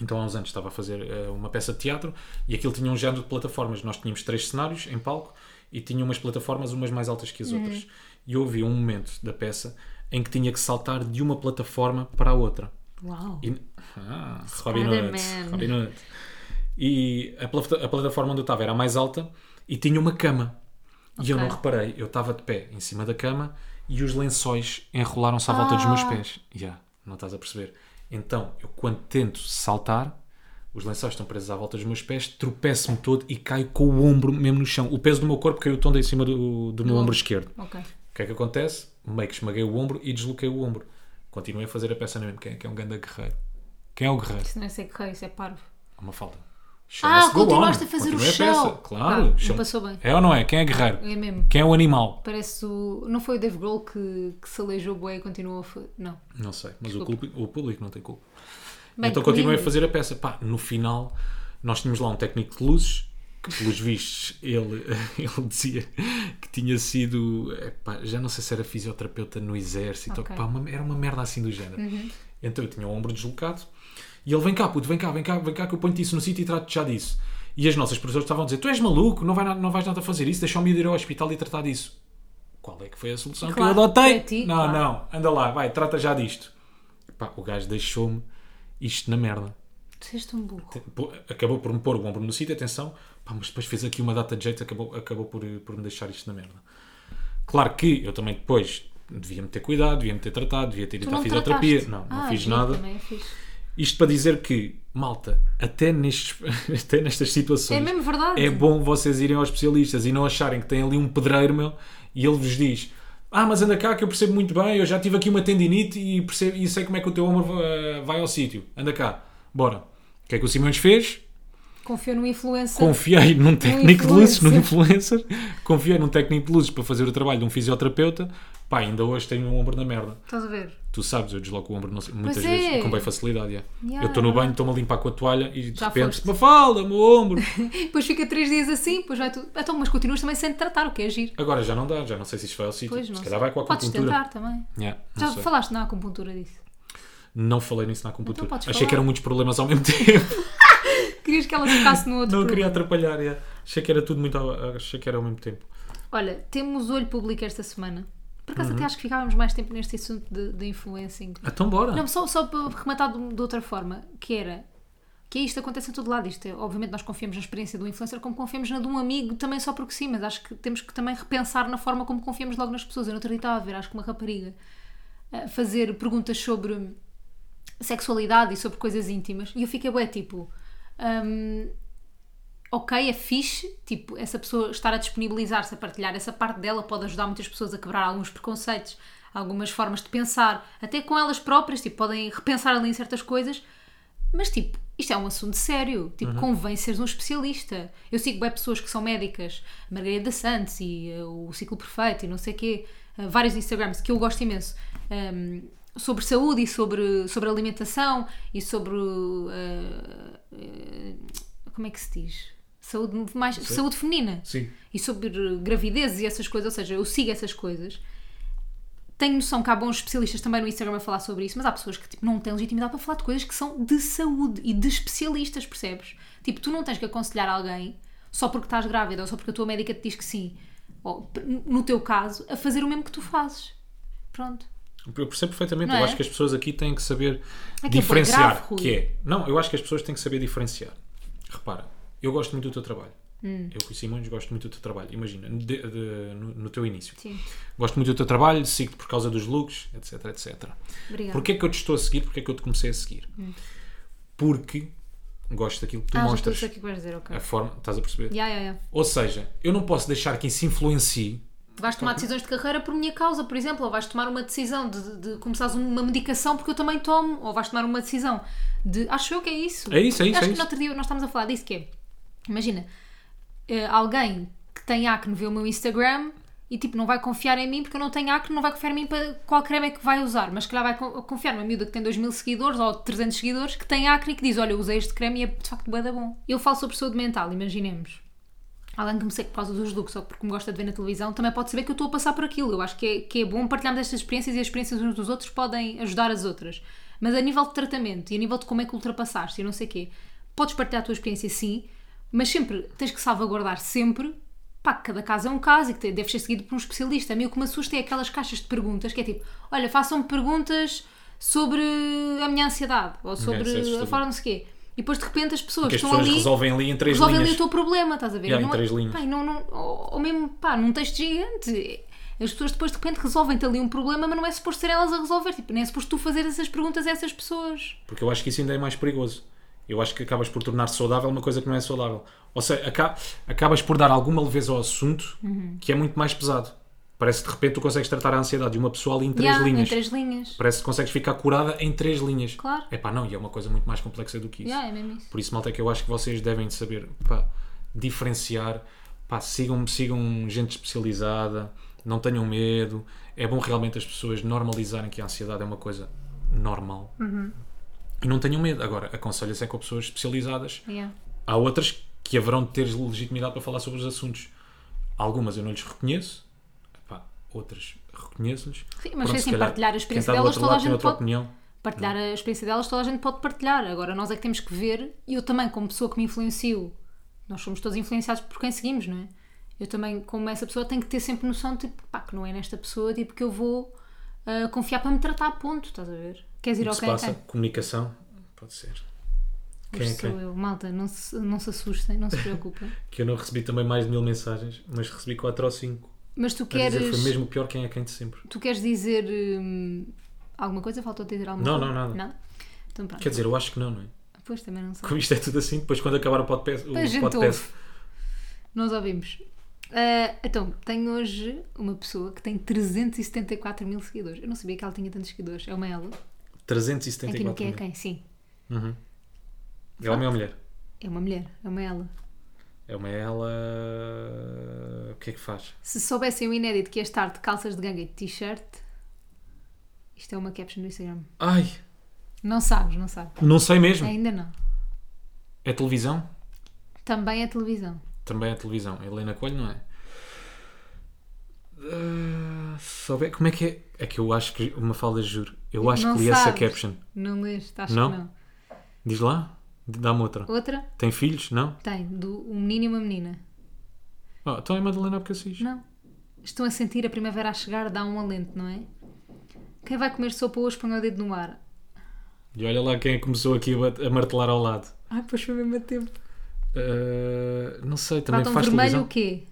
Então há uns anos estava a fazer uh, uma peça de teatro e aquilo tinha um género de plataformas. Nós tínhamos três cenários em palco e tinha umas plataformas, umas mais altas que as outras. E houve um momento da peça em que tinha que saltar de uma plataforma para a outra. Uau! E, ah, Robin Hood. Robin Hood. E a, a plataforma onde eu estava era a mais alta e tinha uma cama. E eu não reparei, eu estava de pé em cima da cama e os lençóis enrolaram-se à volta dos meus Ah. pés. Já, não estás a perceber. Então, eu quando tento saltar, os lençóis estão presos à volta dos meus pés, tropeço-me todo e caio com o ombro mesmo no chão. O peso do meu corpo caiu todo em cima do, do meu ombro esquerdo. Ok. O que é que acontece? Meio que esmaguei o ombro e desloquei o ombro. Continuei a fazer a peça na mesma. Quem é que é um ganda guerreiro? Quem é o guerreiro? Isso não é ser correio, isso é parvo. Uma falta. Ah, continuaste a fazer o show. peça. Claro. Chama- passou bem. É ou não é? Quem é guerreiro? É mesmo. Quem é o animal? Parece o. Não foi o Dave Grohl que, que se aleijou bué e continuou a. fa- Não. Não sei. Mas o, culpa- o público não tem culpa. Bem, então continuei a fazer a peça. Pá, no final, nós tínhamos lá um técnico de luzes que, pelos vistos, ele, [LAUGHS] ele dizia que tinha sido. epá, já não sei se era fisioterapeuta no exército. Ok. Pá, uma- era uma merda assim do género. Então eu tinha o ombro deslocado e ele: vem cá, puto, vem cá, vem cá, vem cá, que eu ponho-te isso no sítio e trato-te já disso. E as nossas professoras estavam a dizer: Tu és maluco, não, vai nada, não vais nada fazer isso, deixa-me ir ao hospital e tratar disso. Qual é que foi a solução Claro, que eu adotei? ti, não, claro. não, anda lá, vai, trata já disto. Pá, o gajo deixou-me isto na merda. Tu burro. Acabou por me pôr o ombro no sítio, atenção, pá, mas depois fez aqui uma data de jeito, acabou, acabou por, por me deixar isto na merda. Claro que eu também depois devia-me ter cuidado, devia-me ter tratado, devia ter ido à fisioterapia. trataste? Não, não Ah, fiz nada. É. Isto para dizer que, malta, até, nestes, [LAUGHS] até nestas situações É mesmo verdade. é bom vocês irem aos especialistas e não acharem que tem ali um pedreiro, meu, e ele vos diz: Ah, mas anda cá que eu percebo muito bem, eu já tive aqui uma tendinite e, percebo, e sei como é que o teu ombro eh, vai ao sítio.Anda cá, bora. O que é que o Simões fez? Confio no influencer. Confiei num técnico de luzes, num influencer. confiei num técnico de luzes para fazer o trabalho de um fisioterapeuta. Pá, ainda hoje tenho um ombro na merda. Estás a ver? Tu sabes, eu desloco o ombro não muitas é. vezes com bem facilidade. yeah. Yeah, eu estou no banho, estou-me a limpar com a toalha e de Já repente, foste. Mafalda, meu ombro. [LAUGHS] Depois fica três dias assim, depois vai tudo. Então, mas continuas também sem te tratar, o que é giro. Agora já não dá, já não sei se isto vai ao sítio. Pois Se calhar vai com a Podes acupuntura. tentar também. Yeah, Já sei. falaste na acupuntura disso? Não falei nisso na acupuntura. Então podes Achei falar. que eram muitos problemas ao mesmo [LAUGHS] tempo. [LAUGHS] Querias que ela tocasse no outro não queria atrapalhar. yeah. Achei que era tudo muito. ao- Achei que era ao mesmo tempo. Olha, temos olho público esta semana. Por acaso Uhum. até acho que ficávamos mais tempo neste assunto de, de influencing. Então bora. Não, só, só para rematar de, de outra forma, que era que isto acontece em todo lado. Isto é, obviamente nós confiamos na experiência do influencer como confiamos na de um amigo também só porque sim, mas acho que temos que também repensar na forma como confiamos logo nas pessoas. Eu não estava a ver, acho que uma rapariga a fazer perguntas sobre sexualidade e sobre coisas íntimas. E eu fiquei, bué, tipo. Hum, ok, é fixe, tipo, essa pessoa estar a disponibilizar-se a partilhar essa parte dela pode ajudar muitas pessoas a quebrar alguns preconceitos, algumas formas de pensar, até com elas próprias, tipo, podem repensar ali em certas coisas, mas tipo, isto é um assunto sério, tipo, convém seres um especialista. Eu sigo bem pessoas que são médicas, Margarida Santos e eh, o Ciclo Perfeito e não sei o quê, eh, vários Instagrams que eu gosto imenso. ehm, sobre saúde e sobre, sobre alimentação e sobre eh, eh, como é que se diz? Saúde, mais, saúde feminina Sim. e sobre gravidezes e essas coisas, ou seja, eu sigo essas coisas. Tenho noção que há bons especialistas também no Instagram a falar sobre isso, mas há pessoas que tipo, não têm legitimidade para falar de coisas que são de saúde e de especialistas, percebes? Tipo, tu não tens que aconselhar alguém só porque estás grávida ou só porque a tua médica te diz que sim, ou no teu caso, a fazer o mesmo que tu fazes. Pronto. Eu percebo perfeitamente. Não eu é? acho que as pessoas aqui têm que saber É que é diferenciar. grave, que é. Não, eu acho que as pessoas têm que saber diferenciar. Repara, eu gosto muito do teu trabalho. Hum. Eu, Rui Simões, gosto muito do teu trabalho. Imagina, de- de- no, no teu início. Sim. Gosto muito do teu trabalho, sigo-te por causa dos looks, etc, etc. Obrigada. Porquê é que eu te estou a seguir? Porquê é que eu te comecei a seguir? Porque gosto daquilo que tu ah, já estou a mostras. o que vais dizer, ok. A forma, estás a perceber? Ya, ya, ya. Ou seja, eu não posso deixar que isso influencie. Vais tomar decisões de carreira por minha causa, por exemplo, ou vais tomar uma decisão de, de começares uma medicação porque eu também tomo, ou vais tomar uma decisão de. Acho eu que é isso. É isso, é isso, Acho é que isso. no outro dia nós estamos a falar disso que é. Imagina, eh, alguém que tem acne vê o meu Instagram e tipo não vai confiar em mim porque eu não tenho acne, não vai confiar em mim para qual creme é que vai usar, mas se calhar vai co- confiar numa miúda que tem 2 mil seguidores ou 300 seguidores que tem acne e que diz: Olha, eu usei este creme e é de facto bué da bom. Eu falo sobre saúde mental, imaginemos além de me segue por causa dos looks ou porque me gosta de ver na televisão, também pode saber que eu estou a passar por aquilo. Eu acho que é, que é bom partilharmos estas experiências e as experiências uns dos outros podem ajudar as outras. Mas a nível de tratamento e a nível de como é que ultrapassaste e não sei o quê, podes partilhar a tua experiência sim, mas sempre tens que salvaguardar sempre pá, que cada caso é um caso e que deves ser seguido por um especialista. A mim o que me assusta é aquelas caixas de perguntas que é tipo, olha, façam-me perguntas sobre a minha ansiedade ou sobre a forma não sei o quê. E depois de repente as pessoas Que as estão pessoas ali resolvem ali em três resolvem ali linhas. o teu problema, estás a ver? Yeah, em é- três linhas. pá, não, não, ou, mesmo, pá, num texto gigante. As pessoas depois de repente resolvem-te ali um problema, mas não é suposto ser elas a resolver. Tipo, nem é suposto tu fazer essas perguntas a essas pessoas. Porque eu acho que isso ainda é mais perigoso. Eu acho que acabas por tornar saudável uma coisa que não é saudável. Ou seja, aca- acabas por dar alguma leveza ao assunto Uhum. que é muito mais pesado. Parece que de repente tu consegues tratar a ansiedade de uma pessoa ali em três Yeah, linhas. Em três linhas. Parece que consegues ficar curada em três linhas. Claro. É pá, não, e é uma coisa muito mais complexa do que isso. Yeah, é mesmo isso. Por isso, malta, é que eu acho que vocês devem de saber pá, diferenciar. Pá, sigam, sigam gente especializada, não tenham medo. É bom realmente as pessoas normalizarem que a ansiedade é uma coisa normal. Uhum. E não tenham medo. Agora, aconselho-se é com pessoas especializadas. Yeah. Há outras que haverão de ter legitimidade para falar sobre os assuntos. Algumas eu não lhes reconheço. Outras reconheço-lhes. Sim, mas Pronto, assim, se calhar partilhar a experiência delas, toda a gente pode- opinião. Partilhar a experiência delas, toda a gente pode partilhar. Agora, nós é que temos que ver, e eu também, como pessoa que me influencio, nós somos todos influenciados por quem seguimos, não é? Eu também, como essa pessoa, tenho que ter sempre noção, tipo, pá, que não é nesta pessoa, tipo, que eu vou ah, confiar para me tratar a ponto, estás a ver? Queres ir ao que quem é passa? quem? Comunicação? Pode ser. Quem é sou quem? eu. Malta, não se, não se assustem, não se preocupem. [LAUGHS] Que eu não recebi também mais de mil mensagens, mas recebi 4 ou 5. Mas tu A dizer queres, foi mesmo pior quem é quem de sempre. tu queres dizer hum, alguma coisa? Faltou dizer alguma Não, coisa? não, nada. Então pronto. Quer dizer, eu acho que não, não é? Pois também não sei. Como isto é tudo assim, depois quando acabar o podcast, o Pois podcast. Nós ouvimos. Ah, então, tenho hoje uma pessoa que tem 374 mil seguidores. Eu não sabia que ela tinha tantos seguidores. É uma ela. Aqui no 374 Quem é. Quem? Sim. É homem ou mulher? É uma mulher. É uma ela. É uma ela. O que é que faz? Se soubessem o inédito que ia estar de calças de ganga e de t-shirt, isto é uma caption do Instagram. Ai, Não sabes, não sabes. não sei mesmo. Ainda não. É televisão? Também é televisão. Também é televisão. Helena Coelho, não é? Ah, souber- como é que é? É que eu acho que uma falda, juro. Eu acho Não que li essa sabes. caption. Não leste? Acho Não? que não. Diz lá, dá-me outra. Outra? Tem filhos? Não? Tem. Do, um menino e uma menina. Oh, então é Madalena Abcacis. Não. Estão a sentir a primavera a chegar, dá um alento, não é? Quem vai comer sopa hoje põe o dedo no ar. E olha lá quem que começou aqui a, a martelar ao lado. Ai, pois foi mesmo a tempo. Ah, não sei, também Batom faz vermelho televisão. o quê?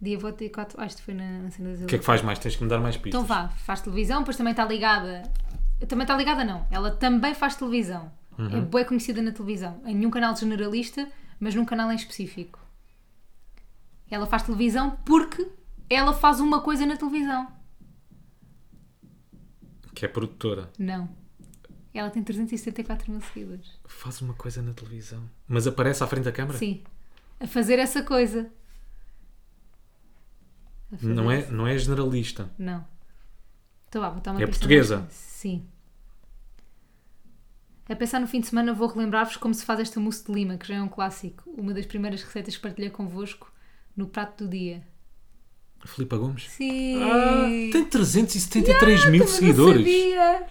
Dia vou ter quatro. Ah, isto foi na, na cena das O que é que faz mais? Tens que me dar mais pistas. Então vá, faz televisão, depois também está ligada Também está ligada, não. Ela também faz televisão. É Uhum. bem conhecida na televisão. Em nenhum canal generalista, mas num canal em específico. Ela faz televisão porque ela faz uma coisa na televisão. Que é produtora. Não. Ela tem 374 mil seguidores. Faz uma coisa na televisão. Mas aparece à frente da câmara? Sim. A fazer essa coisa. Fazer Não é, não é generalista. Não. Então vá, vou dar uma É portuguesa? mais- Sim. A pensar no fim de semana vou relembrar-vos como se faz esta mousse de lima, que já é um clássico. Uma das primeiras receitas que partilhei convosco no prato do dia. Filipa Gomes? Sim! Ah, tem 373 mil Também não seguidores. sabia.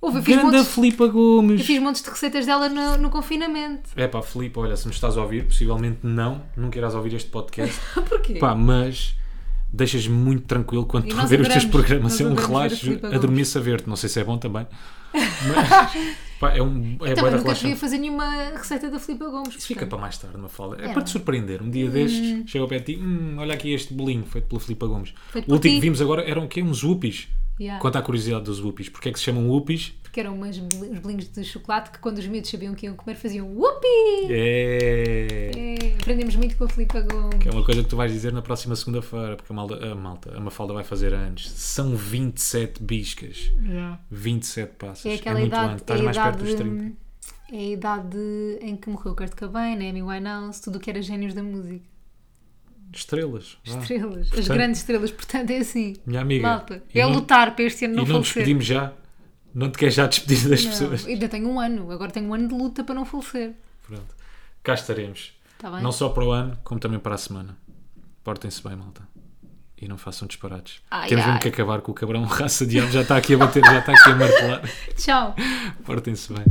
Ouve, eu fiz, Grande montes, Filipa Gomes. eu fiz montes de receitas dela no, no confinamento. É pá, Filipe, olha, se nos estás a ouvir, possivelmente não, nunca irás ouvir este podcast. [LAUGHS] Porquê? Pá, mas deixas-me muito tranquilo quando estou a ver os teus programas. É um relaxo, Filipa adormeço a ver-te. Não sei se é bom também. Mas, [LAUGHS] pá, é um é bué Também de nunca relaxante. fazer nenhuma receita da Filipa Gomes. Isso fica para mais tarde, uma fala. É, É. para te surpreender. Um dia destes, chega ao pé de ti, hum, olha aqui este bolinho feito pela Filipa Gomes. Feito o último ti. que vimos agora eram o quê? Uns whoopies. Yeah. Quanto à curiosidade dos whoopies. Porque é que se chamam whoopies? Porque eram umas, bolinhos de chocolate que quando os miúdos sabiam que iam comer faziam whoopee! É... É, aprendemos muito com a Filipa Gomes. Que é uma coisa que tu vais dizer na próxima segunda-feira, porque a malta, a malta, a Mafalda vai fazer anos. São 27 biscas. 27 passas. É aquela muito idade, antes. Estás é mais perto idade, dos 30. é a idade em que morreu Kurt Cobain, Amy Winehouse, tudo o que era génios da música. Estrelas. Estrelas, as grandes estrelas, portanto é assim. Minha amiga. Malta, é não- lutar para este ano E não, não falecer. despedimos já? Não te queres já despedir das Não, pessoas? ainda tenho um ano, agora tenho um ano de luta para não falecer. Pronto. Cá estaremos. Bem? Não só para o ano, como também para a semana. Portem-se bem, malta. E não façam disparates. Ai, Temos mesmo que acabar com o cabrão raça de. Já está aqui a bater, já está aqui a martelar. [LAUGHS] Tchau! Portem-se bem.